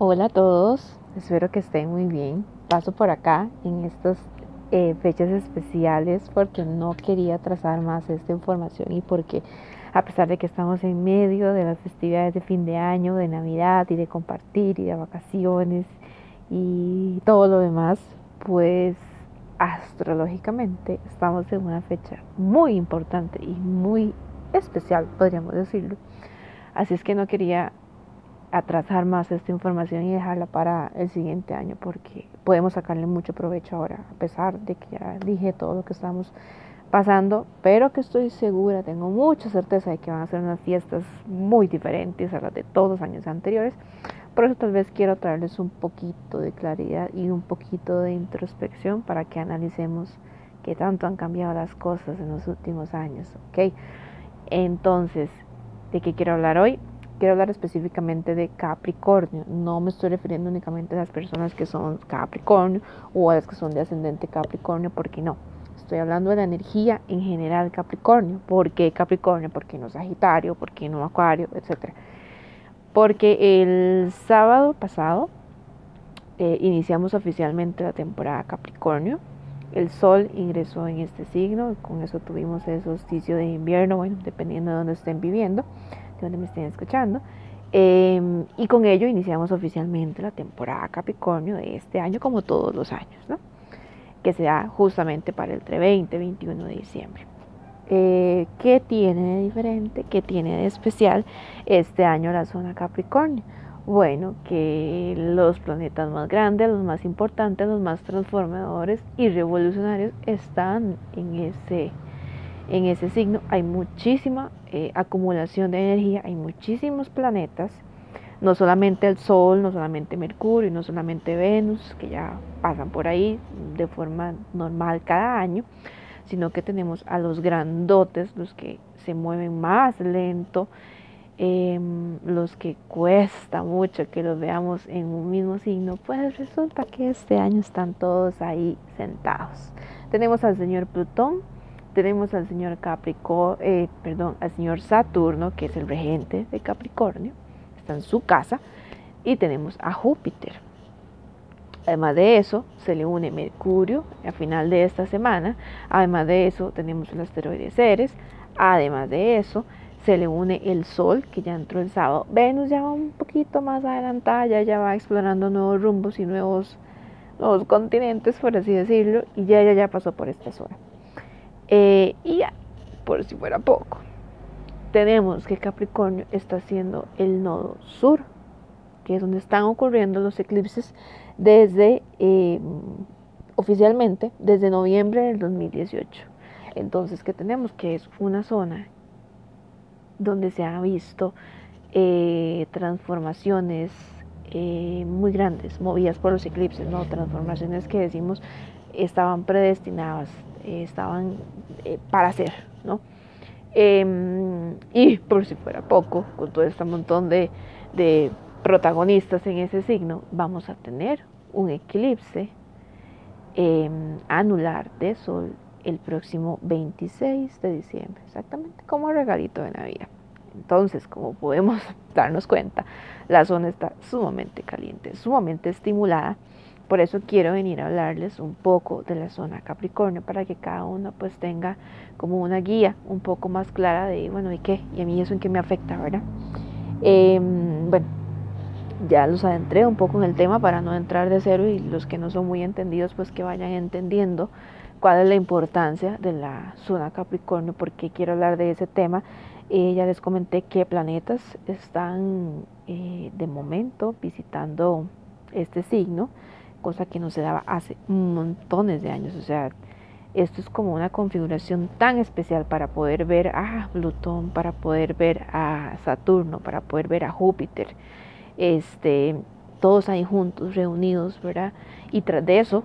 Hola a todos, espero que estén muy bien. Paso por acá en estas eh, fechas especiales porque no quería trazar más esta información y porque a pesar de que estamos en medio de las festividades de fin de año, de Navidad y de compartir y de vacaciones y todo lo demás, pues astrológicamente estamos en una fecha muy importante y muy especial, podríamos decirlo. Así es que no quería atrasar más esta información y dejarla para el siguiente año porque podemos sacarle mucho provecho ahora, a pesar de que ya dije todo lo que estamos pasando, pero que estoy segura, tengo mucha certeza de que van a ser unas fiestas muy diferentes a las de todos los años anteriores. Por eso tal vez quiero traerles un poquito de claridad y un poquito de introspección para que analicemos qué tanto han cambiado las cosas en los últimos años, ¿ok? Entonces, ¿de qué quiero hablar hoy? Quiero hablar específicamente de Capricornio. No me estoy refiriendo únicamente a las personas que son Capricornio o a las que son de ascendente Capricornio, porque no. Estoy hablando de la energía en general Capricornio. ¿Por qué Capricornio? ¿Por qué no Sagitario? ¿Por qué no Acuario? Etcétera. Porque el sábado pasado eh, iniciamos oficialmente la temporada Capricornio. El sol ingresó en este signo, con eso tuvimos el solsticio de invierno, bueno, dependiendo de dónde estén viviendo donde me estén escuchando. Em, y con ello iniciamos oficialmente la temporada Capricornio de este año, como todos los años, ¿no? que se da justamente para el 20 21 de diciembre. Eh, ¿Qué tiene de diferente? ¿Qué tiene de especial este año la zona Capricornio? Bueno, que los planetas más grandes, los más importantes, los más transformadores y revolucionarios están en ese en ese signo hay muchísima eh, acumulación de energía, hay muchísimos planetas, no solamente el Sol, no solamente Mercurio, no solamente Venus, que ya pasan por ahí de forma normal cada año, sino que tenemos a los grandotes, los que se mueven más lento, em, los que cuesta mucho que los veamos en un mismo signo, pues resulta que este año están todos ahí sentados. Tenemos al señor Plutón, tenemos al señor Capricornio, eh, perdón, al señor Saturno, que es el regente de Capricornio, está en su casa, y tenemos a Júpiter. Además de eso, se le une Mercurio a final de esta semana. Además de eso, tenemos el asteroide Ceres. Además de eso, se le une el Sol, que ya entró el sábado. Venus ya va un poquito más adelantada, ya, ya va explorando nuevos rumbos y nuevos, nuevos continentes, por así decirlo, y ya, ya, ya pasó por esta zona. Eh, y ya, por si fuera poco, tenemos que Capricornio está haciendo el nodo sur, que es donde están ocurriendo los eclipses desde, eh, oficialmente, desde noviembre del 2018. Entonces, ¿qué tenemos? Que es una zona donde se han visto eh, transformaciones muy grandes, movidas por los eclipses, ¿no? Transformaciones que decimos estaban predestinadas eh, estaban eh, para hacer, ¿no? Em, y por si fuera poco, con todo este montón de, de protagonistas en ese signo, vamos a tener un eclipse em, anular de Sol el próximo 26 de diciembre, exactamente como regalito de Navidad. Entonces, como podemos darnos cuenta, la zona está sumamente caliente, sumamente estimulada por eso quiero venir a hablarles un poco de la zona Capricornio para que cada uno pues tenga como una guía un poco más clara de, bueno, ¿y qué? Y a mí eso en qué me afecta, ¿verdad? Em, bueno, ya los adentré un poco en el tema para no entrar de cero y los que no son muy entendidos pues que vayan entendiendo cuál es la importancia de la zona Capricornio, porque quiero hablar de ese tema. Eh, ya les comenté qué planetas están eh, de momento visitando este signo cosa que no se daba hace montones de años. O sea, esto es como una configuración tan especial para poder ver a Plutón, para poder ver a Saturno, para poder ver a Júpiter. Este, todos ahí juntos, reunidos, ¿verdad? Y tras de eso,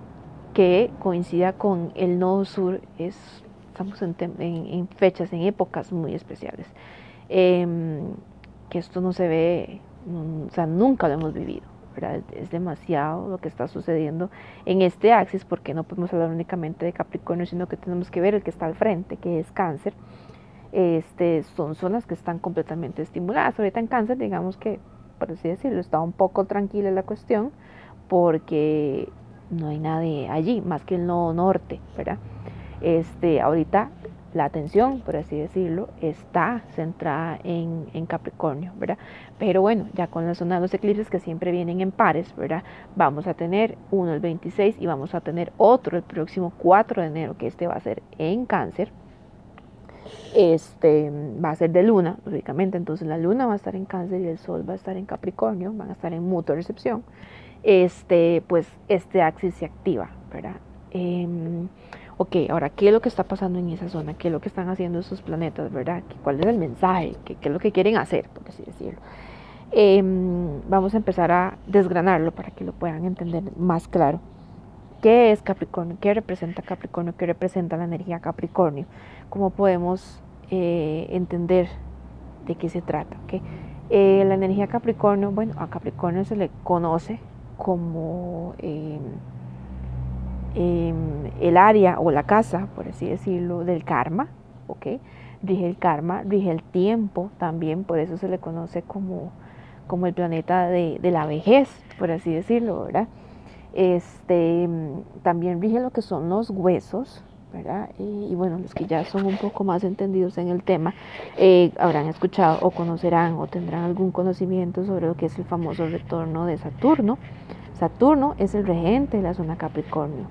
que coincida con el nodo sur, es, estamos en, fechas, en épocas muy especiales. Em, que esto no se ve, o sea, nunca lo hemos vivido. Es demasiado lo que está sucediendo en este axis porque no podemos hablar únicamente de Capricornio, sino que tenemos que ver el que está al frente, que es cáncer. Este, son zonas que están completamente estimuladas. Ahorita en cáncer, digamos que por así decirlo. Está un poco tranquila la cuestión porque no hay nadie allí, más que el nodo norte, ¿verdad? Este, ahorita la atención, por así decirlo, está centrada en, Capricornio, ¿verdad? Pero bueno, ya con la zona de los eclipses que siempre vienen en pares, ¿verdad? Vamos a tener uno el 26 y vamos a tener otro el próximo 4 de enero, que este va a ser en cáncer. Este va a ser de luna, lógicamente, entonces la luna va a estar en cáncer y el sol va a estar en Capricornio, van a estar en mutua recepción. Este, pues este axis se activa, ¿verdad? Em, ok, ahora, ¿qué es lo que está pasando en esa zona? ¿Qué es lo que están haciendo esos planetas, verdad? ¿Cuál es el mensaje? ¿Qué, es lo que quieren hacer, por así decirlo? Em, vamos a empezar a desgranarlo para que lo puedan entender más claro. ¿Qué es Capricornio? ¿Qué representa Capricornio? ¿Qué representa la energía Capricornio? ¿Cómo podemos eh, entender de qué se trata? Eh, la energía Capricornio, bueno, a Capricornio se le conoce como... Em, Em, el área o la casa, por así decirlo, del karma, ¿ok? Rige el karma, rige el tiempo también, por eso se le conoce como, como el planeta de, la vejez, por así decirlo, ¿verdad? Este, también rige lo que son los huesos, ¿verdad? Y, bueno, los que ya son un poco más entendidos en el tema, eh, habrán escuchado o conocerán o tendrán algún conocimiento sobre lo que es el famoso retorno de Saturno. Saturno es el regente de la zona Capricornio,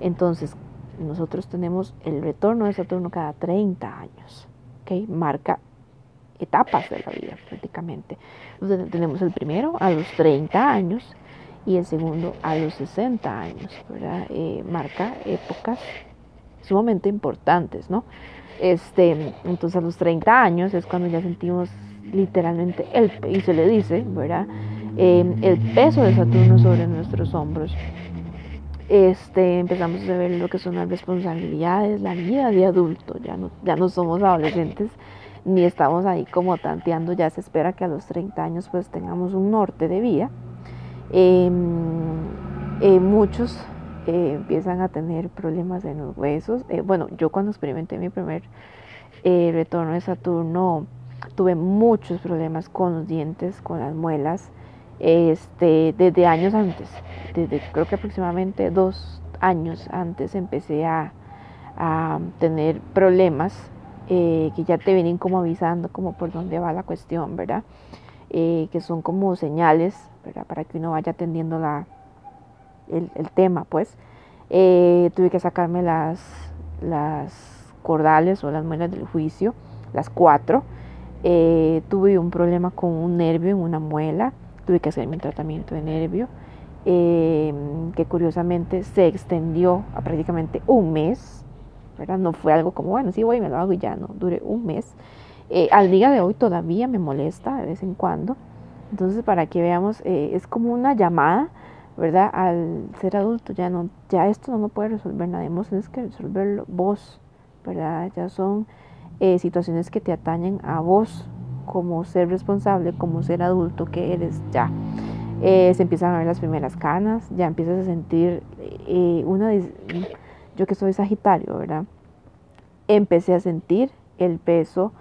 entonces, nosotros tenemos el retorno de Saturno cada 30 años, ¿ok? Marca etapas de la vida prácticamente. Entonces, tenemos el primero a los 30 años y el segundo a los 60 años, ¿verdad? Eh, marca épocas sumamente importantes, ¿no? Este, entonces a los 30 años es cuando ya sentimos literalmente el, y se le dice, ¿verdad? Eh, el peso de Saturno sobre nuestros hombros este, empezamos a ver lo que son las responsabilidades, la vida de adulto, ya no, ya no somos adolescentes ni estamos ahí como tanteando, ya se espera que a los 30 años pues tengamos un norte de vida. Em, eh, muchos eh, empiezan a tener problemas en los huesos. Eh, bueno, yo cuando experimenté mi primer retorno de Saturno tuve muchos problemas con los dientes, con las muelas este, desde años antes, desde creo que aproximadamente dos años antes empecé a, tener problemas eh, que ya te vienen como avisando como por dónde va la cuestión, ¿verdad? Eh, que son como señales, ¿verdad? Para que uno vaya atendiendo la, el, tema, pues. Eh, tuve que sacarme las, las cordales o las muelas del juicio, las cuatro. tuve un problema con un nervio en una muela tuve que hacer mi tratamiento de nervio, em, que curiosamente se extendió a prácticamente un mes, ¿verdad? No fue algo como, bueno, sí voy me lo hago y ya, no, duré un mes. Eh, al día de hoy todavía me molesta de vez en cuando. Entonces, para que veamos, eh, es como una llamada, ¿verdad? Al ser adulto, ya no, ya esto no lo puede resolver nadie, vos que resolverlo vos, ¿verdad? Ya son eh, situaciones que te atañen a vos como ser responsable, como ser adulto que eres ya. Eh, se empiezan a ver las primeras canas, ya empiezas a sentir eh, una, yo que soy Sagitario, ¿verdad? Empecé a sentir el peso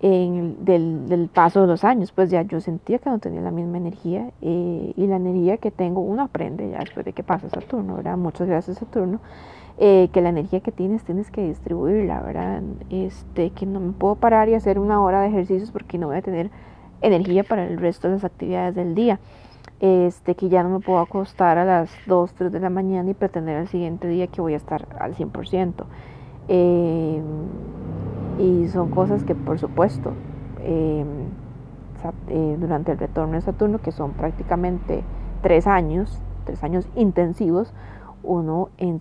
en del, paso de los años, pues ya yo sentía que no tenía la misma energía eh, y la energía que tengo uno aprende ya después de que pasa Saturno, ¿verdad? Muchas gracias Saturno. Eh, que la energía que tienes tienes que distribuirla, ¿verdad? Este, que no me puedo parar y hacer una hora de ejercicios porque no voy a tener energía para el resto de las actividades del día. Este, que ya no me puedo acostar a las 2, 3 de la mañana y pretender al siguiente día que voy a estar al 100%. Eh, y son cosas que, por supuesto, em, eh, durante el retorno de Saturno, que son prácticamente tres años, tres años intensivos, uno en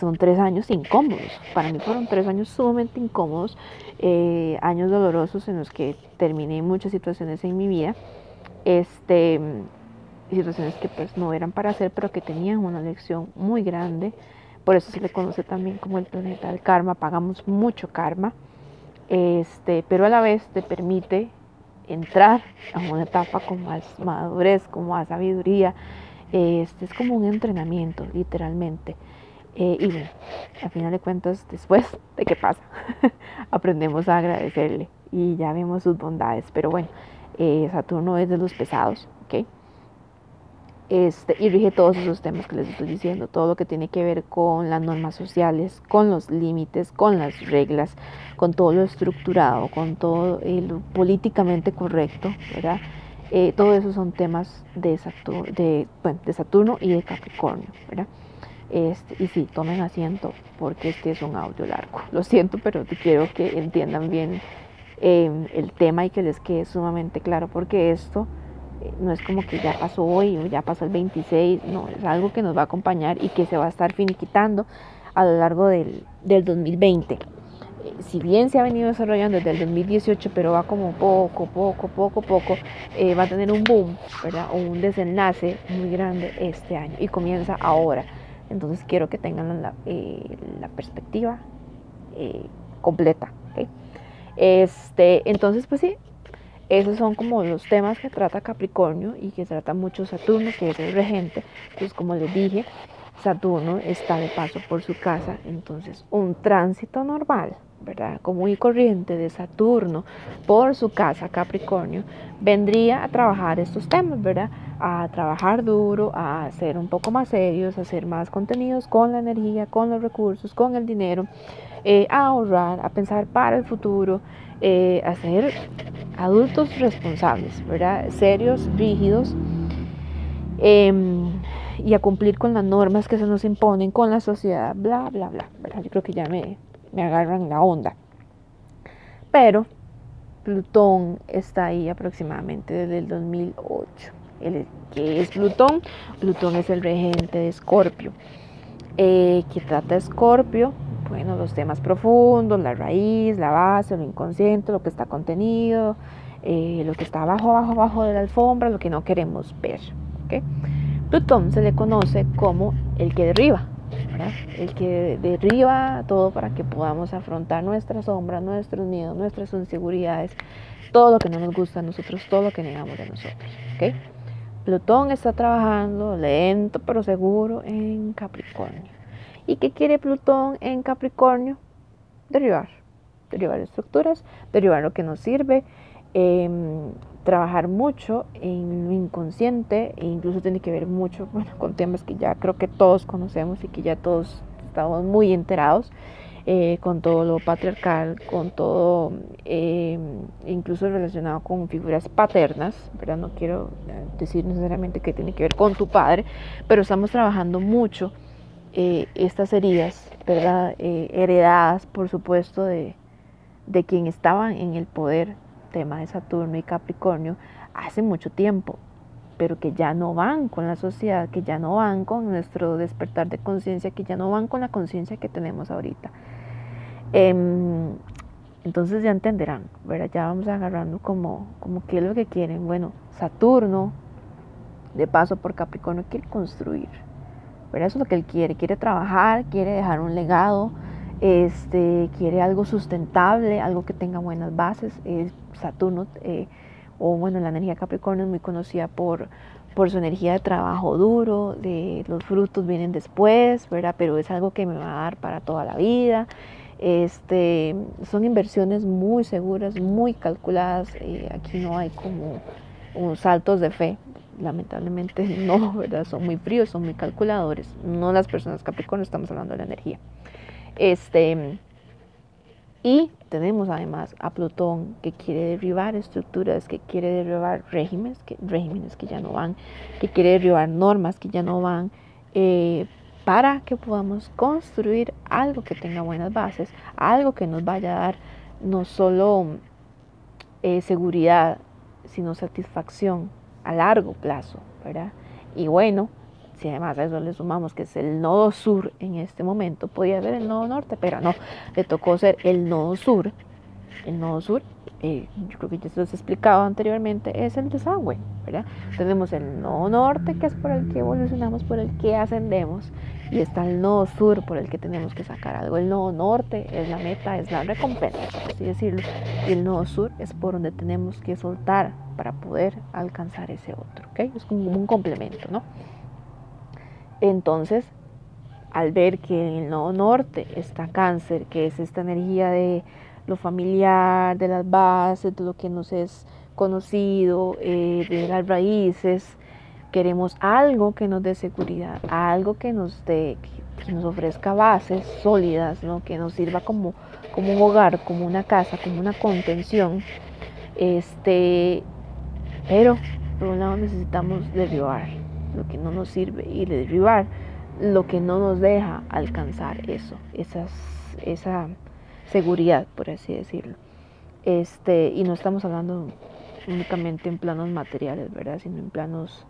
son tres años incómodos. Para mí fueron tres años sumamente incómodos, eh, años dolorosos en los que terminé muchas situaciones en mi vida, este, situaciones que pues no eran para hacer, pero que tenían una lección muy grande. Por eso se le conoce también como el planeta del karma. Pagamos mucho karma, este, pero a la vez te permite entrar a una etapa con más madurez, con más sabiduría. Este es como un entrenamiento, literalmente. Eh, y bueno, al final de cuentas, después de qué pasa, aprendemos a agradecerle y ya vemos sus bondades. Pero bueno, Eh, Saturno es de los pesados, ¿ok? Este, y rige todos esos temas que les estoy diciendo, todo lo que tiene que ver con las normas sociales, con los límites, con las reglas, con todo lo estructurado, con todo lo políticamente correcto, ¿verdad? Eh, todo eso son temas de Saturno, de, de Saturno y de Capricornio, ¿verdad? Este, y sí, tomen asiento porque este es un audio largo. Lo siento, pero quiero que entiendan bien em, el tema y que les quede sumamente claro porque esto eh, no es como que ya pasó hoy o ya pasó el 26, no, es algo que nos va a acompañar y que se va a estar finiquitando a lo largo del, del 2020. Eh, si bien se ha venido desarrollando desde el 2018, pero va como poco, poco, poco, poco, eh, va a tener un boom, ¿verdad? O un desenlace muy grande este año y comienza ahora. Entonces quiero que tengan la, la perspectiva completa. Este, entonces, pues sí, esos son como los temas que trata Capricornio y que trata mucho Saturno, que es el regente. Pues como les dije, Saturno está de paso por su casa, entonces un tránsito normal, ¿verdad? Como y corriente de Saturno por su casa Capricornio vendría a trabajar estos temas, ¿verdad? A trabajar duro, a ser un poco más serios, a hacer más contenidos con la energía, con los recursos, con el dinero, eh, a ahorrar, a pensar para el futuro, eh, a ser adultos responsables, ¿verdad? Serios, rígidos, em, y a cumplir con las normas que se nos imponen con la sociedad, bla, bla, bla, ¿verdad? Yo creo que ya me, me agarran la onda. Pero Plutón está ahí aproximadamente desde el 2008. El, ¿Qué es Plutón? Plutón es el regente de Escorpio. Eh, que trata Escorpio bueno, los temas profundos, la raíz, la base, lo inconsciente, lo que está contenido, eh, lo que está abajo, abajo, abajo de la alfombra, lo que no queremos ver. Plutón se le conoce como el que derriba, el que derriba todo para que podamos afrontar nuestras sombras, nuestros miedos, nuestras inseguridades, todo lo que no nos gusta a nosotros, todo lo que negamos de nosotros. Plutón está trabajando lento pero seguro en Capricornio. ¿Y qué quiere Plutón en Capricornio? Derribar, derribar estructuras, derribar lo que nos sirve, em, trabajar mucho en lo inconsciente e incluso tiene que ver mucho con temas que ya creo que todos conocemos y que ya todos estamos muy enterados. Eh, con todo lo patriarcal, con todo, em, incluso relacionado con figuras paternas, ¿verdad? No quiero eh, decir necesariamente que tiene que ver con tu padre, pero estamos trabajando mucho eh, estas heridas, ¿verdad? Heredadas, por supuesto, de, de quien estaban en el poder, tema de Saturno y Capricornio, hace mucho tiempo, pero que ya no van con la sociedad, que ya no van con nuestro despertar de conciencia, que ya no van con la conciencia que tenemos ahorita. Em, entonces ya entenderán, ¿verdad? Ya vamos agarrando como, como qué es lo que quieren. Bueno, Saturno, de paso por Capricornio, quiere construir pero eso es lo que él quiere, quiere trabajar, quiere dejar un legado, este, quiere algo sustentable, algo que tenga buenas bases. Saturno, eh, o bueno, la energía Capricornio es muy conocida por, por su energía de trabajo duro, de los frutos vienen después, ¿verdad? Pero es algo que me va a dar para toda la vida. Este, son inversiones muy seguras, muy calculadas. Eh, aquí no hay como saltos de fe, lamentablemente no, ¿verdad? Son muy fríos, son muy calculadores. No las personas Capricornio, estamos hablando de la energía. Este, y tenemos además a Plutón que quiere derribar estructuras, que quiere derribar regímenes que, regímenes que ya no van, que quiere derribar normas que ya no van, eh, para que podamos construir algo que tenga buenas bases, algo que nos vaya a dar no solo eh, seguridad, sino satisfacción a largo plazo, ¿verdad? Y bueno, si además a eso le sumamos que es el nodo sur en este momento, podía ser el nodo norte, pero no, le tocó ser el nodo sur. El nodo sur, eh, yo creo que ya se los he explicado anteriormente, es el desagüe, ¿verdad? Tenemos el nodo norte, que es por el que evolucionamos, por el que ascendemos, y está el nodo sur por el que tenemos que sacar algo. El nodo norte es la meta, es la recompensa, por así decirlo, y el nodo sur es por donde tenemos que soltar para poder alcanzar ese otro, ¿ok? Es como un complemento, ¿no? Entonces, al ver que en el norte está cáncer, que es esta energía de lo familiar, de las bases, de lo que nos es conocido, eh, de las raíces. Queremos algo que nos dé seguridad, algo que nos dé, que nos ofrezca bases sólidas, ¿no? que nos sirva como, como un hogar, como una casa, como una contención. Este, pero por un lado necesitamos derribar lo que no nos sirve y derribar lo que no nos deja alcanzar eso, esas, esa seguridad, por así decirlo. Este, y no estamos hablando únicamente en planos materiales, ¿verdad? Sino en planos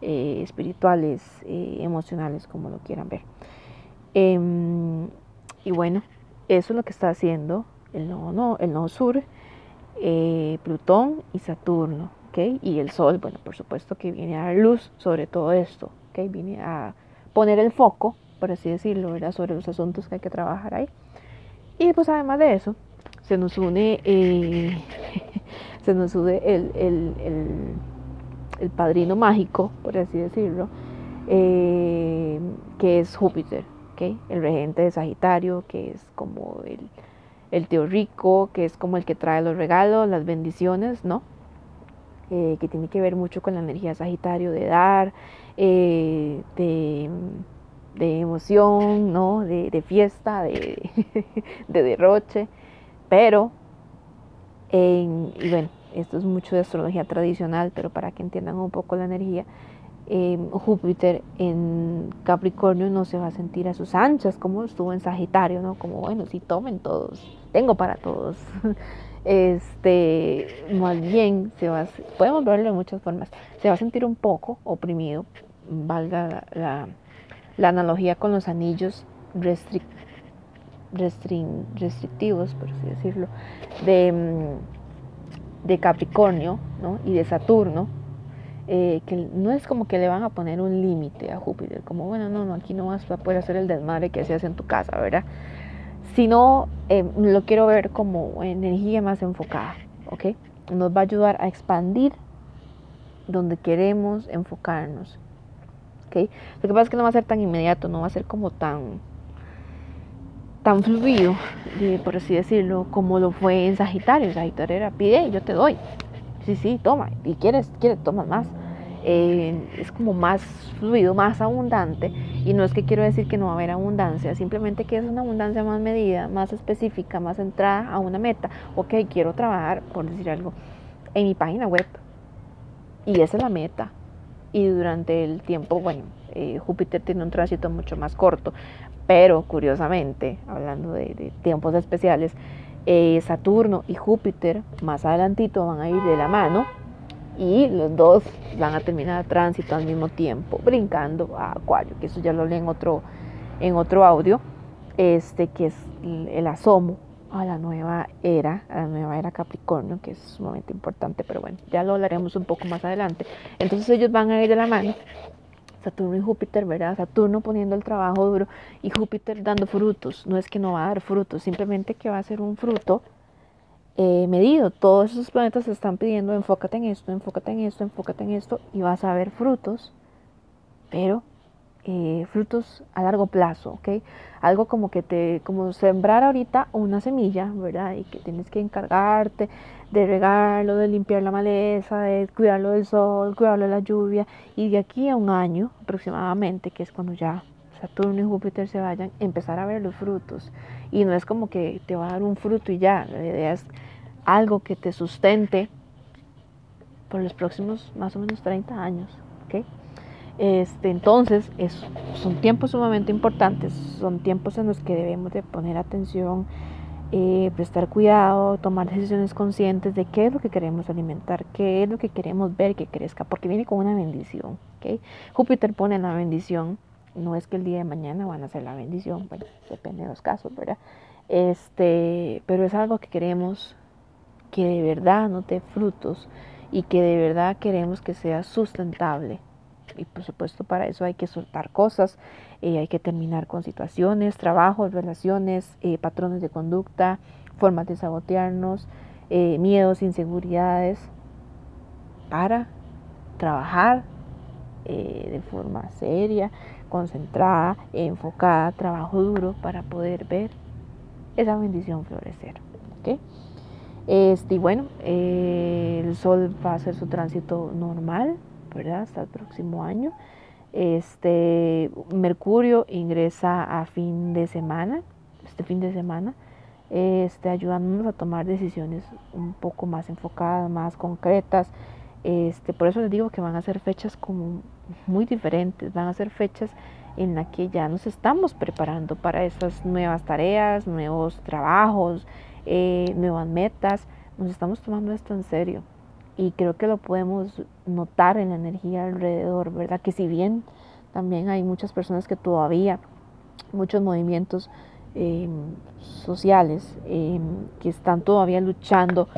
eh, espirituales, eh, emocionales, como lo quieran ver. Em, y bueno, eso es lo que está haciendo el nodo, el nodo sur, eh, Plutón y Saturno, Y el Sol, bueno, por supuesto que viene a dar luz sobre todo esto. Viene a poner el foco, por así decirlo, ¿verdad? Sobre los asuntos que hay que trabajar ahí. Y pues además de eso, se nos une, eh, se nos une el, el, padrino mágico, por así decirlo, eh, que es Júpiter, el regente de Sagitario, que es como el, el tío rico, que es como el que trae los regalos, las bendiciones, ¿no? Eh, que tiene que ver mucho con la energía Sagitario de dar, de, de, emoción, ¿no? de, de fiesta, de, de derroche. Pero, en, y bueno, esto es mucho de astrología tradicional, pero para que entiendan un poco la energía, em, Júpiter en Capricornio no se va a sentir a sus anchas como estuvo en Sagitario, ¿no? Como, bueno, sí, tomen todos, tengo para todos. Este, más bien, se va podemos verlo de muchas formas, se va a sentir un poco oprimido, valga la, la analogía con los anillos restrictivos por así decirlo, de, mm, de Capricornio y de Saturno, eh, que no es como que le van a poner un límite a Júpiter, como bueno, no, no, aquí no vas a poder hacer el desmadre que hacías en tu casa, ¿verdad? Sino eh, lo quiero ver como energía más enfocada, ¿ok? Nos va a ayudar a expandir donde queremos enfocarnos, ¿ok? Lo que pasa es que no va a ser tan inmediato, no va a ser como tan tan fluido, por así decirlo, como lo fue en Sagitario. Sagitario era pide yo te doy. Sí, sí, toma. Y quieres, quieres, toma más. Es como más fluido, más abundante. Y no es que quiero decir que no va a haber abundancia, simplemente que es una abundancia más medida, más específica, más centrada a una meta. Ok, quiero trabajar, por decir algo, en mi página web. Y esa es la meta. Y durante el tiempo, bueno, eh, Júpiter tiene un tránsito mucho más corto, pero curiosamente, hablando de, tiempos especiales, eh, Saturno y Júpiter más adelantito van a ir de la mano y los dos van a terminar tránsito al mismo tiempo, brincando a Acuario, que eso ya lo leí en otro, en otro audio, este que es el asomo a la nueva era, a la nueva era Capricornio, que es sumamente importante, pero bueno, ya lo hablaremos un poco más adelante. Entonces ellos van a ir de la mano Saturno y Júpiter, ¿verdad? Saturno poniendo el trabajo duro y Júpiter dando frutos. No es que no va a dar frutos, simplemente que va a ser un fruto eh, medido. Todos esos planetas están pidiendo enfócate en esto, enfócate en esto, enfócate en esto y vas a ver frutos, pero eh, frutos a largo plazo, ¿ok? Algo como que te, como sembrar ahorita una semilla, ¿verdad? Y que tienes que encargarte de regarlo, de limpiar la maleza, de cuidarlo del sol, cuidarlo de la lluvia, y de aquí a un año aproximadamente, que es cuando ya Saturno y Júpiter se vayan, empezar a ver los frutos. Y no es como que te va a dar un fruto y ya, la idea es algo que te sustente por los próximos más o menos 30 años, ¿ok? Este, entonces, es, son tiempos sumamente importantes, son tiempos en los que debemos de poner atención, eh, prestar cuidado, tomar decisiones conscientes de qué es lo que queremos alimentar, qué es lo que queremos ver que crezca, porque viene con una bendición. ¿okay? Júpiter pone la bendición, no es que el día de mañana van a hacer la bendición, bueno, depende de los casos, ¿verdad? Este, pero es algo que queremos que de verdad nos dé frutos y que de verdad queremos que sea sustentable y por supuesto para eso hay que soltar cosas, eh, hay que terminar con situaciones, trabajos, relaciones, eh, patrones de conducta, formas de sabotearnos, eh, miedos, inseguridades, para trabajar de forma seria, concentrada, enfocada, trabajo duro para poder ver esa bendición florecer. Este, y bueno, eh, el Sol va a hacer su tránsito normal, ¿verdad? Hasta el próximo año. Este, Mercurio ingresa a fin de semana, este fin de semana, este, ayudándonos a tomar decisiones un poco más enfocadas, más concretas. Este, por eso les digo que van a ser fechas como muy diferentes, van a ser fechas en las que ya nos estamos preparando para esas nuevas tareas, nuevos trabajos, eh, nuevas metas. Nos estamos tomando esto en serio y creo que lo podemos notar en la energía alrededor, ¿verdad? Que si bien también hay muchas personas que todavía, muchos movimientos eh, sociales eh, que están todavía luchando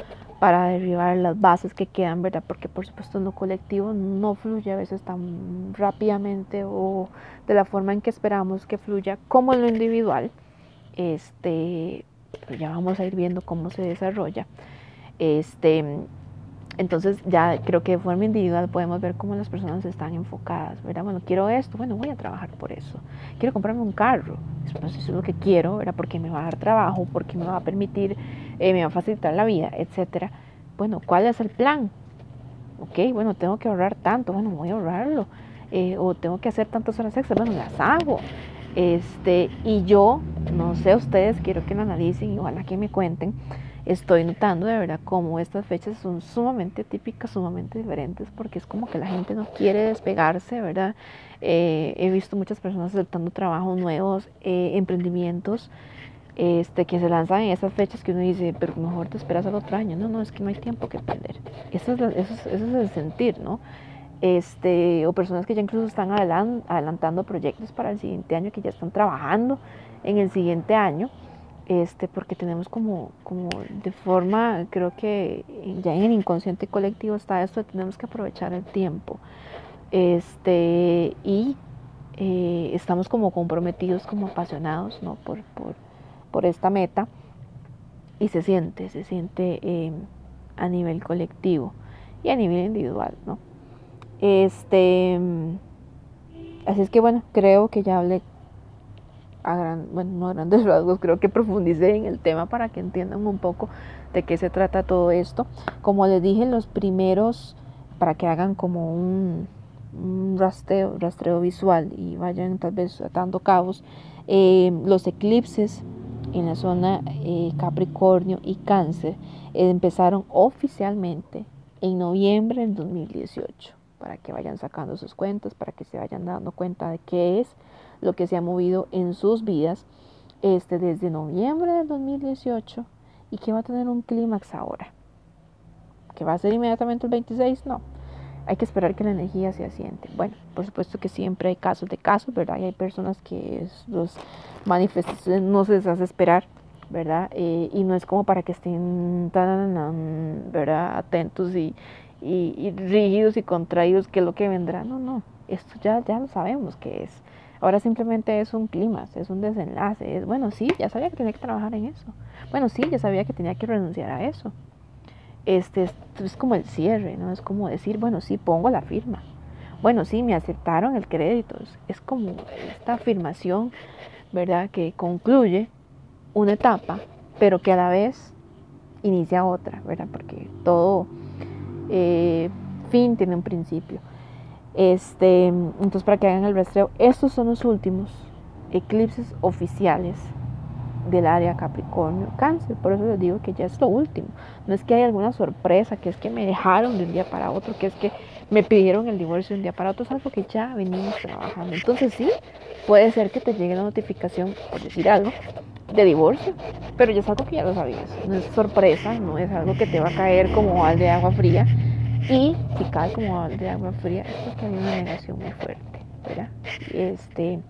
para derribar las bases que quedan, ¿verdad? Porque por supuesto lo colectivo no fluye a veces tan rápidamente o de la forma en que esperamos que fluya como en lo individual. Este, ya vamos a ir viendo cómo se desarrolla. Este, entonces ya creo que de forma individual podemos ver cómo las personas están enfocadas, ¿verdad? Bueno, quiero esto, bueno, voy a trabajar por eso. Quiero comprarme un carro, eso es lo que quiero, ¿verdad? Porque me va a dar trabajo, porque me va a permitir, eh, me va a facilitar la vida, etcétera. Bueno, ¿cuál es el plan? Ok, bueno, tengo que ahorrar tanto, bueno, voy a ahorrarlo. Eh, o tengo que hacer tantas horas extras, bueno, las hago. Este, y yo, no sé ustedes, quiero que lo analicen y ojalá que me cuenten estoy notando de verdad cómo estas fechas son sumamente típicas, sumamente diferentes, porque es como que la gente no quiere despegarse, ¿verdad? Eh, he visto muchas personas aceptando trabajos nuevos, eh, emprendimientos, este, que se lanzan en esas fechas que uno dice, pero mejor te esperas al otro año. No, no, es que no hay tiempo que perder. Eso es, eso es, el sentir, ¿no? Este, o personas que ya incluso están adelantando proyectos para el siguiente año, que ya están trabajando en el siguiente año este, porque tenemos como, como de forma, creo que ya en el inconsciente colectivo está esto, tenemos que aprovechar el tiempo. Este, y eh, estamos como comprometidos, como apasionados ¿no? por, por, por, esta meta y se siente, se siente eh, a nivel colectivo y a nivel individual. ¿no? Este, así es que bueno, creo que ya hablé a gran, bueno, no a grandes rasgos, creo que profundicé en el tema para que entiendan un poco de qué se trata todo esto. Como les dije, los primeros, para que hagan como un, rastreo, rastreo visual y vayan tal vez atando cabos, eh, los eclipses en la zona eh, Capricornio y Cáncer eh, empezaron oficialmente en noviembre del 2018, para que vayan sacando sus cuentas, para que se vayan dando cuenta de qué es lo que se ha movido en sus vidas este, desde noviembre del 2018 y que va a tener un clímax ahora. ¿Que va a ser inmediatamente el 26? No. Hay que esperar que la energía se asiente. Bueno, por supuesto que siempre hay casos de casos, ¿verdad? Y hay personas que los manifestaciones no se les hace esperar, ¿verdad? Eh, y no es como para que estén tan, ¿verdad? Atentos y, y, rígidos y contraídos que es lo que vendrá. No, no. Esto ya, ya lo sabemos que es. Ahora simplemente es un clima, es un desenlace. Es, bueno, sí, ya sabía que tenía que trabajar en eso. Bueno, sí, ya sabía que tenía que renunciar a eso. Este es como el cierre, ¿no? Es como decir, bueno, sí, pongo la firma. Bueno, sí, me aceptaron el crédito. Es como esta afirmación, ¿verdad? Que concluye una etapa, pero que a la vez inicia otra, ¿verdad? Porque todo eh, fin tiene un principio. Este, entonces, para que hagan el rastreo, estos son los últimos eclipses oficiales del área Capricornio Cáncer. Por eso les digo que ya es lo último. No es que haya alguna sorpresa, que es que me dejaron de un día para otro, que es que me pidieron el divorcio de un día para otro. Es algo que ya venimos trabajando. Entonces, sí, puede ser que te llegue la notificación, por decir algo, de divorcio, pero ya es algo que ya lo sabías. No es sorpresa, no es algo que te va a caer como al de agua fría y si cae como de agua fría es porque había una negación muy fuerte, ¿verdad? Este,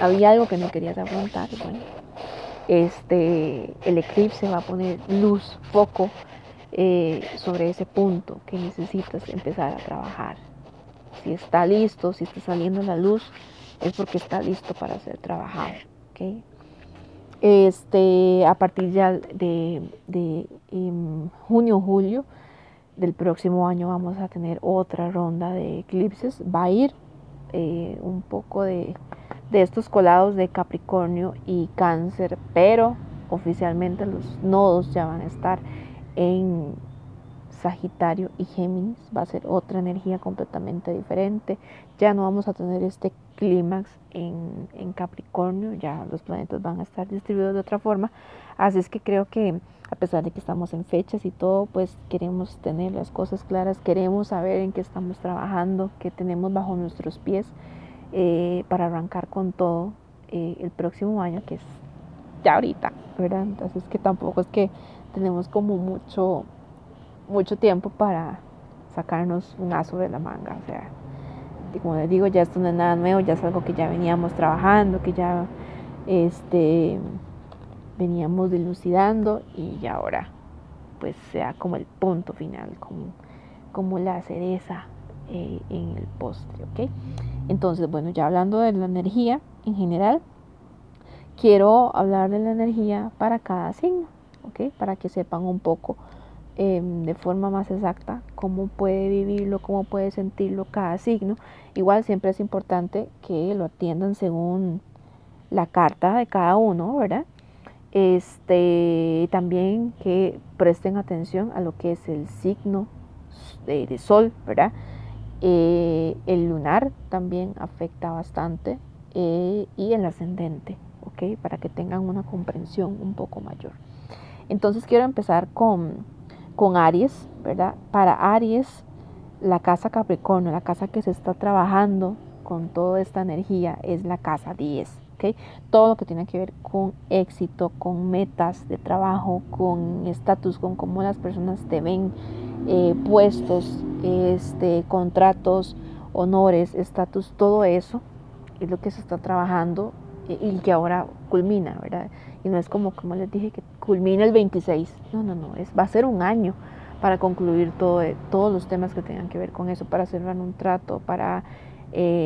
había, algo que no querías afrontar, bueno, este, el eclipse va a poner luz, foco eh, sobre ese punto que necesitas empezar a trabajar. Si está listo, si está saliendo la luz, es porque está listo para ser trabajado, ¿ok? Este, a partir ya de, de em, junio, julio, del próximo año vamos a tener otra ronda de eclipses. Va a ir eh, un poco de, de, estos colados de Capricornio y Cáncer, pero oficialmente los nodos ya van a estar en Sagitario y Géminis. Va a ser otra energía completamente diferente. Ya no vamos a tener este clímax en, Capricornio, ya los planetas van a estar distribuidos de otra forma. Así es que creo que a pesar de que estamos en fechas y todo, pues queremos tener las cosas claras, queremos saber en qué estamos trabajando, qué tenemos bajo nuestros pies eh, para arrancar con todo eh, el próximo año, que es ya ahorita, ¿verdad? Entonces que tampoco es que tenemos como mucho, mucho tiempo para sacarnos un aso de la manga, o sea, como les digo, ya esto no es nada nuevo, ya es algo que ya veníamos trabajando, que ya este veníamos dilucidando y ahora pues sea como el punto final, como, como la cereza eh, en el postre, ¿ok? Entonces, bueno, ya hablando de la energía en general, quiero hablar de la energía para cada signo, ¿ok? Para que sepan un poco em, de forma más exacta cómo puede vivirlo, cómo puede sentirlo cada signo. Igual siempre es importante que lo atiendan según la carta de cada uno, ¿verdad? Este, también que presten atención a lo que es el signo de, sol, ¿verdad? Eh, el lunar también afecta bastante eh, y el ascendente, ¿ok? Para que tengan una comprensión un poco mayor. Entonces quiero empezar con, con Aries, ¿verdad? Para Aries, la casa Capricornio, la casa que se está trabajando con toda esta energía es la casa 10. Todo lo que tiene que ver con éxito, con metas de trabajo, con estatus, con cómo las personas te ven, eh, puestos, este, contratos, honores, estatus, todo eso es lo que se está trabajando eh, y que ahora culmina, ¿verdad? Y no es como, como les dije, que culmina el 26. No, no, no, es, va a ser un año para concluir todo, eh, todos los temas que tengan que ver con eso, para cerrar un trato, para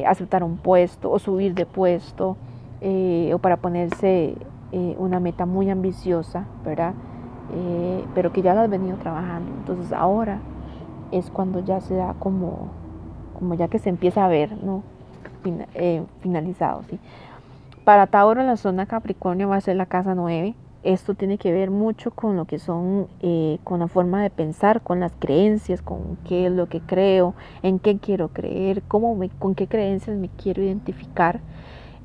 aceptar un puesto o subir de puesto, eh, o para ponerse eh, una meta muy ambiciosa, ¿verdad? Eh, pero que ya lo has venido trabajando. Entonces ahora es cuando ya se da como, como ya que se empieza a ver, ¿no? finalizado, ¿sí? Para Tauro la zona Capricornio va a ser la casa 9. Esto tiene que ver mucho con lo que son, con la forma de pensar, con las creencias, con qué es lo que creo, en qué quiero creer, cómo con qué creencias me quiero identificar.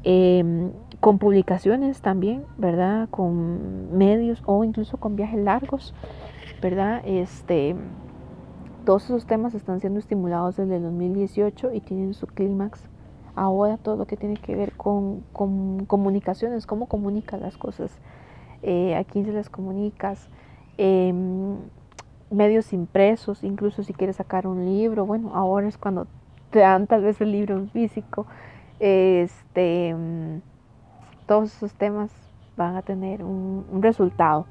Em, con publicaciones también, ¿verdad? Con medios o incluso con viajes largos, ¿verdad? Este, todos esos temas están siendo estimulados desde el 2018 y tienen su clímax ahora todo lo que tiene que ver con, comunicaciones, cómo comunicas las cosas, eh, a quién se las comunicas, em, medios impresos, incluso si quieres sacar un libro, bueno, ahora es cuando te dan tal vez el libro en físico, este, mm, todos esos temas van a tener un, resultado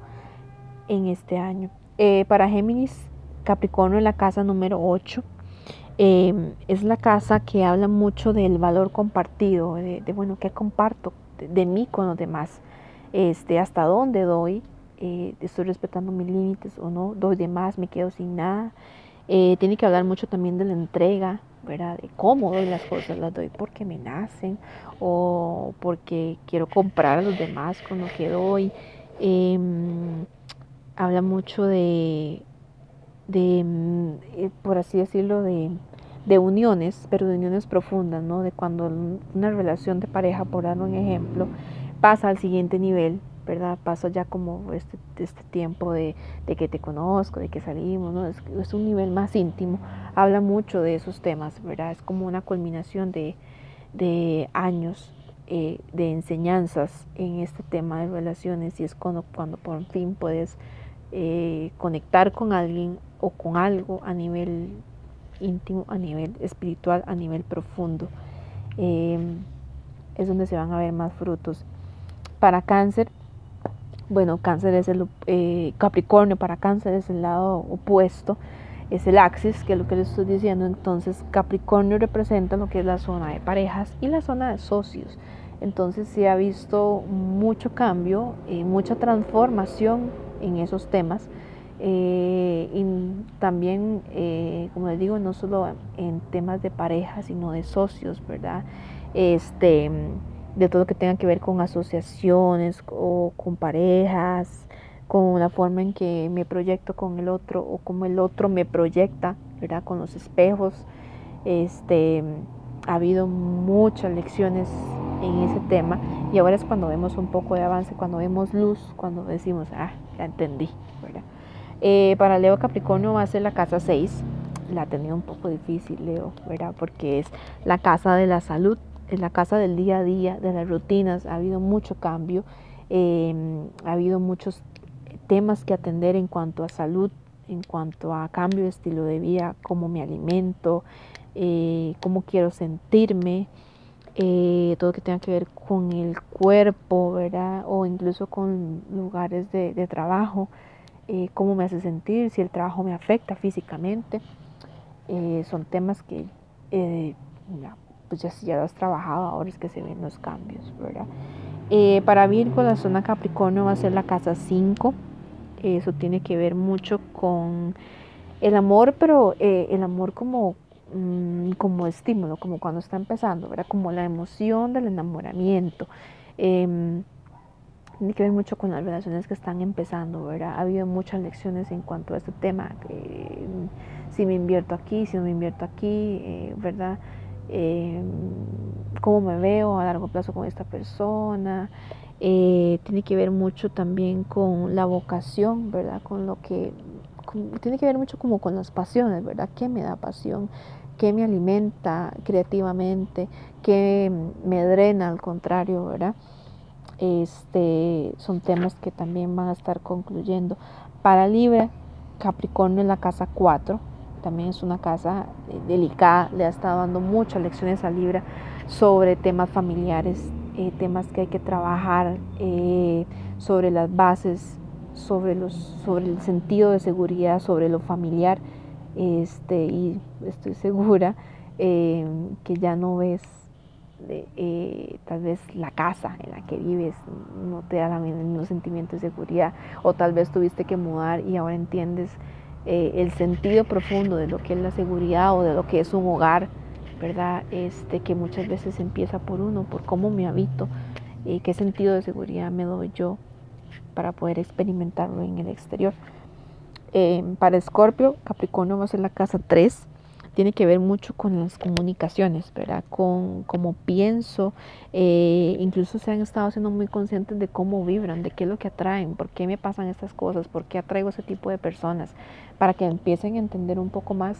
en este año. Eh, para Géminis, Capricornio en la casa número 8. Em, es la casa que habla mucho del valor compartido, de, bueno, qué comparto de, mí con los demás, este, hasta dónde doy, eh, estoy respetando mis límites o no, doy de más, me quedo sin nada. Eh, tiene que hablar mucho también de la entrega, ¿verdad? De cómo doy las cosas, las doy porque me nacen o porque quiero comprar a los demás con lo que doy. Em, habla mucho de, de mm, eh, por así decirlo, de, de, uniones, pero de uniones profundas, ¿no? De cuando una relación de pareja, por dar un ejemplo, pasa al siguiente nivel, ¿verdad? Paso ya como este, este tiempo de, que te conozco, de que salimos, ¿no? Es, un nivel más íntimo, habla mucho de esos temas, ¿verdad? Es como una culminación de, años eh, de enseñanzas en este tema de relaciones y es cuando, cuando por fin puedes eh, conectar con alguien o con algo a nivel íntimo, a nivel espiritual, a nivel profundo. Eh, es donde se van a ver más frutos. Para cáncer, bueno, cáncer es el eh, Capricornio, para cáncer es el lado opuesto, es el axis, que es lo que les estoy diciendo. Entonces, Capricornio representa lo que es la zona de parejas y la zona de socios. Entonces, se ha visto mucho cambio, y mucha transformación en esos temas. Eh, y también, eh, como les digo, no solo en temas de pareja, sino de socios, ¿verdad? Este de todo lo que tenga que ver con asociaciones o con parejas, con la forma en que me proyecto con el otro o como el otro me proyecta, ¿verdad? Con los espejos. Este, ha habido muchas lecciones en ese tema y ahora es cuando vemos un poco de avance, cuando vemos luz, cuando decimos, ah, ya entendí, ¿verdad? Eh, para Leo Capricornio va a ser la casa 6, la tenido un poco difícil Leo, ¿verdad? Porque es la casa de la salud, es la casa del día a día, de las rutinas, ha habido mucho cambio, em, ha habido muchos temas que atender en cuanto a salud, en cuanto a cambio de estilo de vida, cómo me alimento, eh, cómo quiero sentirme, eh, todo lo que tenga que ver con el cuerpo, ¿verdad? O incluso con lugares de, trabajo, eh, cómo me hace sentir, si el trabajo me afecta físicamente. son temas que ya, pues ya, ya has trabajado, ahora es que se ven los cambios, ¿verdad? para Virgo, la zona Capricornio va a ser la casa 5. Eso tiene que ver mucho con el amor, pero el amor como Mm, como estímulo, como cuando está empezando, ¿verdad? Como la emoción del enamoramiento. Em, tiene que ver mucho con las relaciones que están empezando, ¿verdad? Ha habido muchas lecciones en cuanto a este tema, si me invierto aquí, si no me invierto aquí, eh, ¿verdad? Em, cómo me veo a largo plazo con esta persona. Eh, tiene que ver mucho también con la vocación, ¿verdad? Con lo que tiene que ver mucho como con las pasiones, ¿verdad? ¿Qué me da pasión? Qué me alimenta creativamente, qué me drena al contrario, ¿verdad? Este, son temas que también van a estar concluyendo. Para Libra, Capricornio en la casa 4, también es una casa eh, delicada, le ha estado dando muchas lecciones a Libra sobre temas familiares, eh, temas que hay que trabajar, eh, sobre las bases, sobre, los, sobre el sentido de seguridad, sobre lo familiar este, y estoy segura eh, que ya no ves eh, tal vez la casa en la que vives no te da el mismo sentimiento de seguridad o tal vez tuviste que mudar y ahora entiendes eh, el sentido profundo de lo que es la seguridad o de lo que es un hogar, ¿verdad? Este, que muchas veces empieza por uno, por cómo me habito, y qué sentido de seguridad me doy yo para poder experimentarlo en el exterior. Em, para Escorpio, Capricornio va a ser la casa 3. Tiene que ver mucho con las comunicaciones, ¿verdad? Con cómo pienso. Eh, incluso se han estado siendo muy conscientes de cómo vibran, de qué es lo que atraen, por qué me pasan estas cosas, por qué atraigo ese tipo de personas, para que empiecen a entender un poco más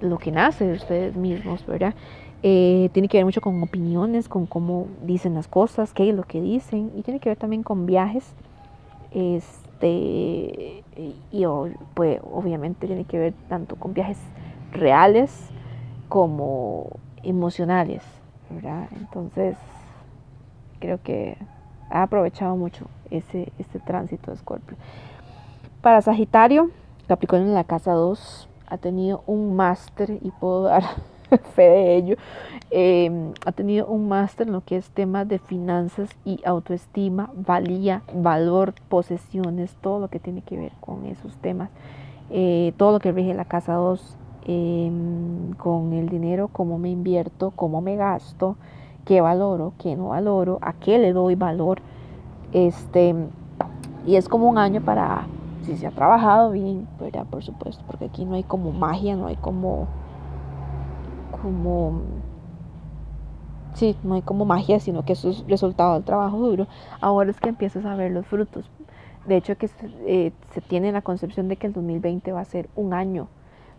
lo que nace de ustedes mismos, ¿verdad? Eh, tiene que ver mucho con opiniones, con cómo dicen las cosas, qué es lo que dicen, y tiene que ver también con viajes. Es, este, y pues obviamente tiene que ver tanto con viajes reales como emocionales, ¿verdad? Entonces, creo que ha aprovechado mucho ese, este tránsito de Scorpio. Para Sagitario, Capricornio en la casa 2 ha tenido un máster y puedo dar fe de ello. Em, ha tenido un máster en lo que es temas de finanzas y autoestima, valía, valor, posesiones, todo lo que tiene que ver con esos temas. Eh, todo lo que rige la casa 2 em, con el dinero, cómo me invierto, cómo me gasto, qué valoro, qué no valoro, a qué le doy valor. Este, y es como un año para, si se ha trabajado bien, por supuesto, porque aquí no hay como magia, no hay como como, sí, no hay como magia, sino que eso es resultado del trabajo duro, ahora es que empiezas a ver los frutos. De hecho, que eh, se tiene la concepción de que el 2020 va a ser un año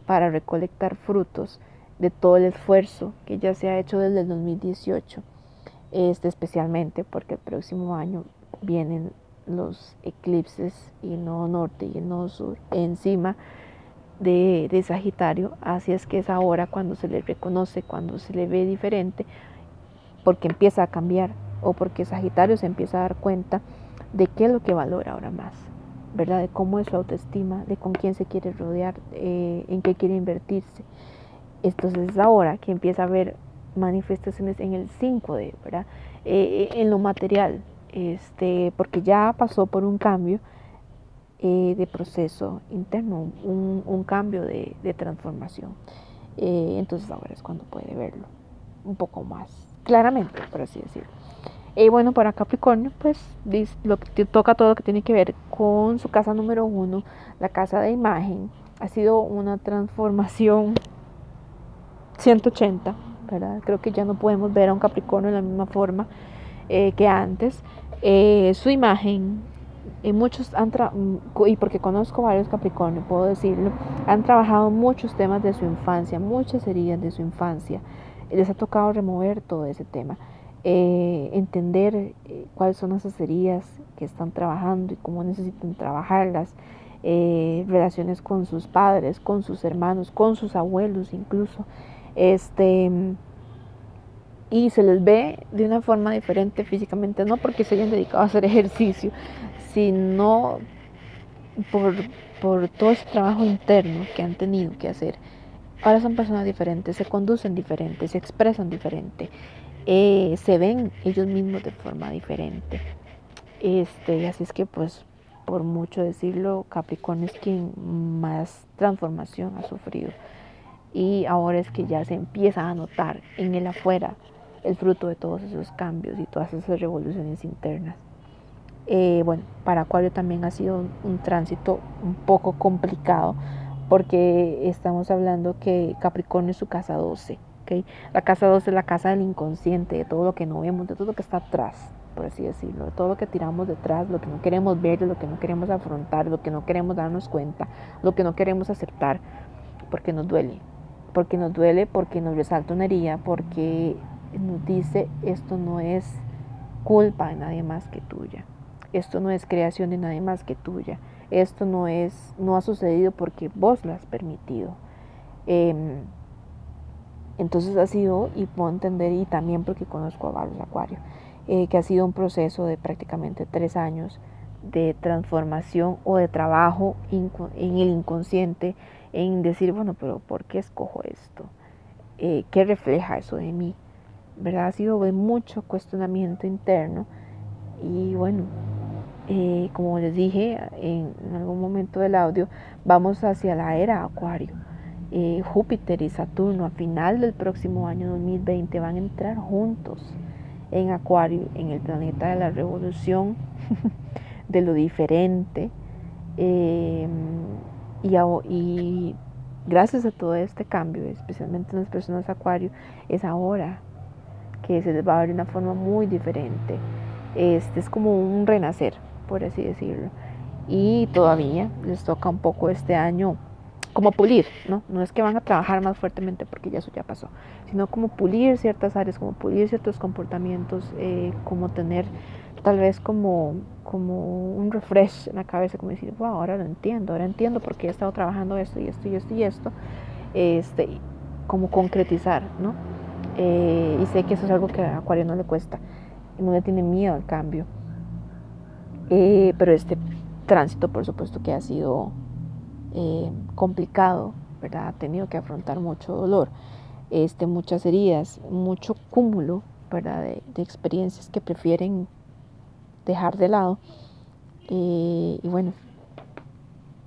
para recolectar frutos de todo el esfuerzo que ya se ha hecho desde el 2018, este, especialmente porque el próximo año vienen los eclipses y el norte y el nodo sur encima de, Sagitario, así es que es ahora cuando se le reconoce, cuando se le ve diferente, porque empieza a cambiar o porque Sagitario se empieza a dar cuenta de qué es lo que valora ahora más, ¿verdad? De cómo es su autoestima, de con quién se quiere rodear, eh, en qué quiere invertirse. Entonces es ahora que empieza a ver manifestaciones en el 5D, ¿verdad? Eh, en lo material, este, porque ya pasó por un cambio eh, de proceso interno, un, cambio de, transformación. Eh, entonces ahora es cuando puede verlo. un poco más claramente, por así decirlo. Y bueno, para Capricornio, pues lo toca todo lo que tiene que ver con su casa número uno, la casa de imagen, ha sido una transformación 180, ¿verdad? Creo que ya no podemos ver a un Capricornio de la misma forma eh, que antes. Eh, su imagen, y muchos han y porque conozco varios Capricornios, puedo decirlo, han trabajado muchos temas de su infancia, muchas heridas de su infancia. Les ha tocado remover todo ese tema. Eh, entender cuáles son esas heridas que están trabajando y cómo necesitan trabajarlas, relaciones con sus padres, con sus hermanos, con sus abuelos incluso. Este, y se les ve de una forma diferente físicamente, no porque se hayan dedicado a hacer ejercicio, sino por, por todo ese trabajo interno que han tenido que hacer. Ahora son personas diferentes, se conducen diferentes, se expresan diferente, eh, se ven ellos mismos de forma diferente. Este, así es que pues por mucho decirlo, Capricornio es quien más transformación ha sufrido y ahora es que ya se empieza a notar en el afuera el fruto de todos esos cambios y todas esas revoluciones internas. Eh, bueno, para Acuario también ha sido un, tránsito un poco complicado porque estamos hablando que Capricornio es su casa 12. ¿okay? La casa 12 es la casa del inconsciente, de todo lo que no vemos, de todo lo que está atrás, por así decirlo, de todo lo que tiramos detrás, lo que no queremos ver, lo que no queremos afrontar, lo que no queremos darnos cuenta, lo que no queremos aceptar, porque nos duele, porque nos duele, porque nos resalta una herida, porque nos dice esto no es culpa de nadie más que tuya. Esto no es creación de nadie más que tuya. Esto no es, no ha sucedido porque vos lo has permitido. Em, entonces ha sido, y puedo entender, y también porque conozco a varios acuarios, eh, que ha sido un proceso de prácticamente tres años de transformación o de trabajo en el inconsciente, en decir, bueno, pero ¿por qué escojo esto? Eh, ¿Qué refleja eso de mí? ¿Verdad? Ha sido de mucho cuestionamiento interno y bueno, eh, como les dije en, algún momento del audio, vamos hacia la era Acuario. Eh, Júpiter y Saturno a final del próximo año 2020 van a entrar juntos en Acuario, en el planeta de la revolución, de lo diferente. Y, gracias a todo este cambio, especialmente en las personas acuario, es ahora que se les va a ver de una forma muy diferente. Este es como un renacer, por así decirlo. Y todavía les toca un poco este año como pulir, ¿no? No es que van a trabajar más fuertemente porque ya eso ya pasó, sino como pulir ciertas áreas, como pulir ciertos comportamientos, eh, como tener tal vez como, como un refresh en la cabeza, como decir, wow, ahora lo entiendo, ahora entiendo por qué he estado trabajando esto y esto y esto y esto, este, como concretizar, ¿no? Eh, y sé que eso es algo que a Acuario no le cuesta, no le tiene miedo al cambio. Eh, pero este tránsito, por supuesto, que ha sido eh, complicado, ¿verdad? Ha tenido que afrontar mucho dolor, este, muchas heridas, mucho cúmulo, ¿verdad? de experiencias que prefieren dejar de lado. y bueno,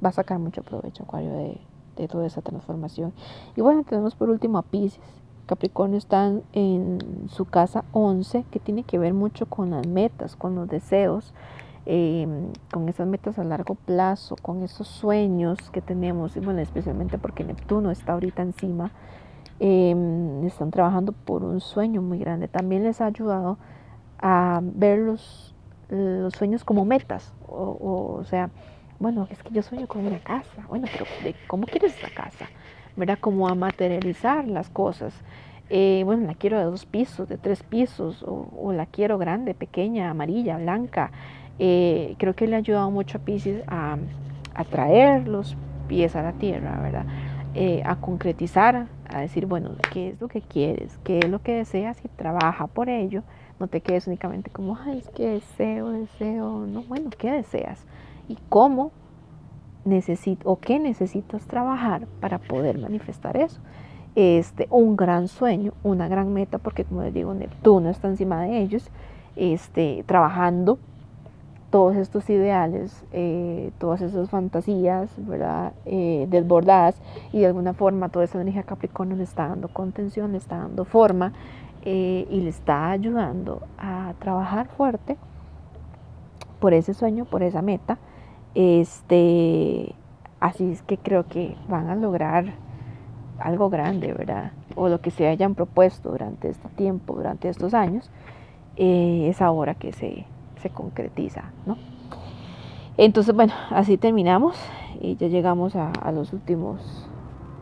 va a sacar mucho provecho Acuario de, de, toda esa transformación. Y bueno, tenemos por último a Pisces. Capricornio está en su casa 11, que tiene que ver mucho con las metas, con los deseos, em, con esas metas a largo plazo, con esos sueños que tenemos, y bueno, especialmente porque Neptuno está ahorita encima, em, están trabajando por un sueño muy grande. También les ha ayudado a ver los los sueños como metas. O, o, sea, bueno, es que yo sueño con una casa. Bueno, pero ¿cómo quieres esa casa? ¿Verdad? Como a materializar las cosas. Eh, bueno, la quiero de dos pisos, de tres pisos, o, la quiero grande, pequeña, amarilla, blanca. Eh, creo que le ha ayudado mucho a Pisces a, a traer los pies a la tierra, ¿verdad? Eh, a concretizar, a decir, bueno, ¿qué es lo que quieres? ¿Qué es lo que deseas? Y trabaja por ello no te quedes únicamente como, ay, es que deseo, deseo. No, bueno, ¿qué deseas? ¿Y cómo necesito o qué necesitas trabajar para poder manifestar eso? Este, un gran sueño, una gran meta, porque como les digo, Neptuno está encima de ellos, este, trabajando todos estos ideales, eh, todas esas fantasías, ¿verdad? Eh, desbordadas y de alguna forma toda esa energía Capricornio le está dando contención, le está dando forma eh, y le está ayudando a trabajar fuerte por ese sueño, por esa meta. Este, así es que creo que van a lograr algo grande, ¿verdad? O lo que se hayan propuesto durante este tiempo, durante estos años, es ahora que se, se concretiza, ¿no? Entonces, bueno, así terminamos y ya llegamos a, los últimos,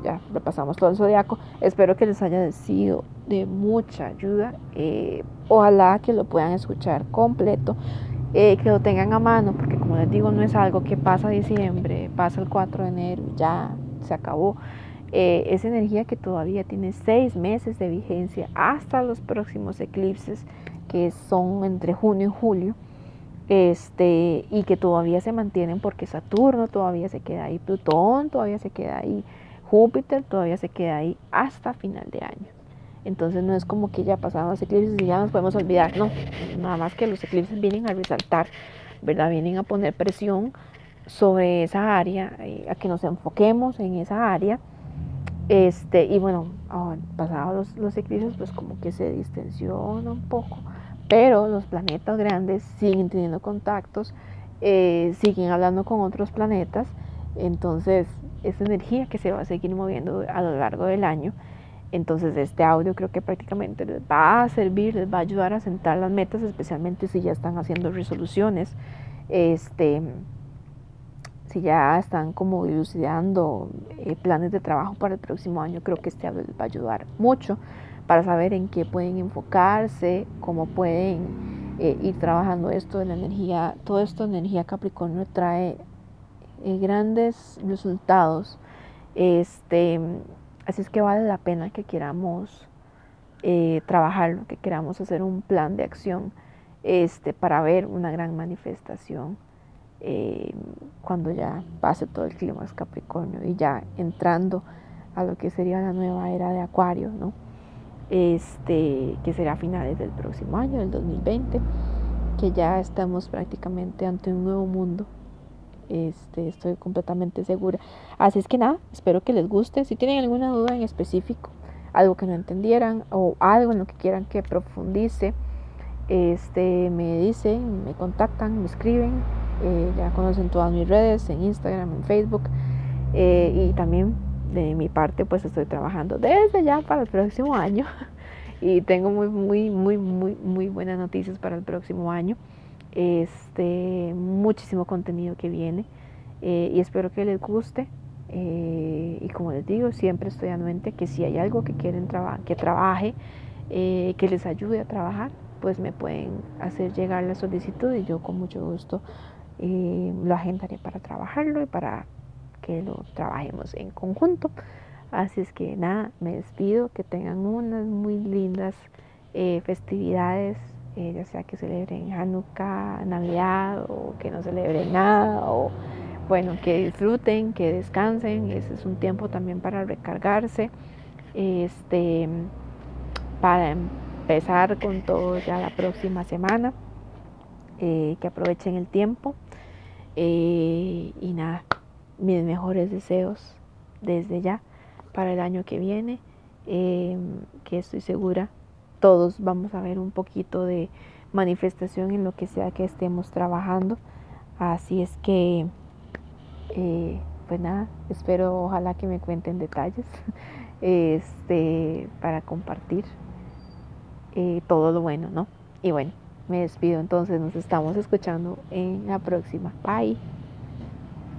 ya repasamos todo el zodiaco. Espero que les haya sido de mucha ayuda. Eh, ojalá que lo puedan escuchar completo, eh, que lo tengan a mano, porque como les digo, no es algo que pasa diciembre, pasa el 4 de enero, ya se acabó. Eh, es energía que todavía tiene seis meses de vigencia hasta los próximos eclipses, que son entre junio y julio este, y que todavía se mantienen porque Saturno todavía se queda ahí, Plutón todavía se queda ahí, Júpiter todavía se queda ahí hasta final de año. Entonces no es como que ya pasaron los eclipses y ya nos podemos olvidar, no, nada más que los eclipses vienen a resaltar, ¿verdad? Vienen a poner presión sobre esa área, eh, a que nos enfoquemos en esa área. Este, y bueno, pasados los, los eclipses, pues como que se distensiona un poco pero los planetas grandes siguen teniendo contactos, eh, siguen hablando con otros planetas, entonces es energía que se va a seguir moviendo a lo largo del año. Entonces este audio creo que prácticamente les va a servir, les va a ayudar a sentar las metas, especialmente si ya están haciendo resoluciones, este, si ya están como dilucidando eh, planes de trabajo para el próximo año, creo que este audio les va a ayudar mucho para saber en qué pueden enfocarse, cómo pueden eh, ir trabajando esto de la energía. Todo esto energía Capricornio trae eh, grandes resultados. Este, así es que vale la pena que queramos eh, trabajarlo, que queramos hacer un plan de acción este, para ver una gran manifestación cuando ya pase todo el clima Capricornio y ya entrando a lo que sería la nueva era de Acuario, ¿no? Este, que será a finales del próximo año, del 2020, que ya estamos prácticamente ante un nuevo mundo. Este, estoy completamente segura. Así es que nada, espero que les guste. Si tienen alguna duda en específico, algo que no entendieran o algo en lo que quieran que profundice, este, me dicen, me contactan, me escriben. Eh, ya conocen todas mis redes en Instagram, en Facebook. Eh, y también de mi parte pues estoy trabajando desde ya para el próximo año. Y tengo muy muy muy muy muy buenas noticias para el próximo año. Este muchísimo contenido que viene eh, y espero que les guste. Eh, y como les digo siempre estoy anuente que si hay algo que quieren que trabaje eh, que les ayude a trabajar pues me pueden hacer llegar la solicitud y yo con mucho gusto lo agendaré para trabajarlo y para lo trabajemos en conjunto. Así es que nada, me despido, que tengan unas muy lindas eh, festividades, eh, ya sea que celebren Hanukkah, Navidad o que no celebren nada, o bueno, que disfruten, que descansen, ese es un tiempo también para recargarse, este, para empezar con todo ya la próxima semana, eh, que aprovechen el tiempo y nada, mis mejores deseos desde ya para el año que viene, em, que estoy segura todos vamos a ver un poquito de manifestación en lo que sea que estemos trabajando. Así es que, eh, pues nada, espero ojalá que me cuenten detalles este, para compartir eh, todo lo bueno, ¿no? Y bueno, me despido entonces, nos estamos escuchando en la próxima. Bye.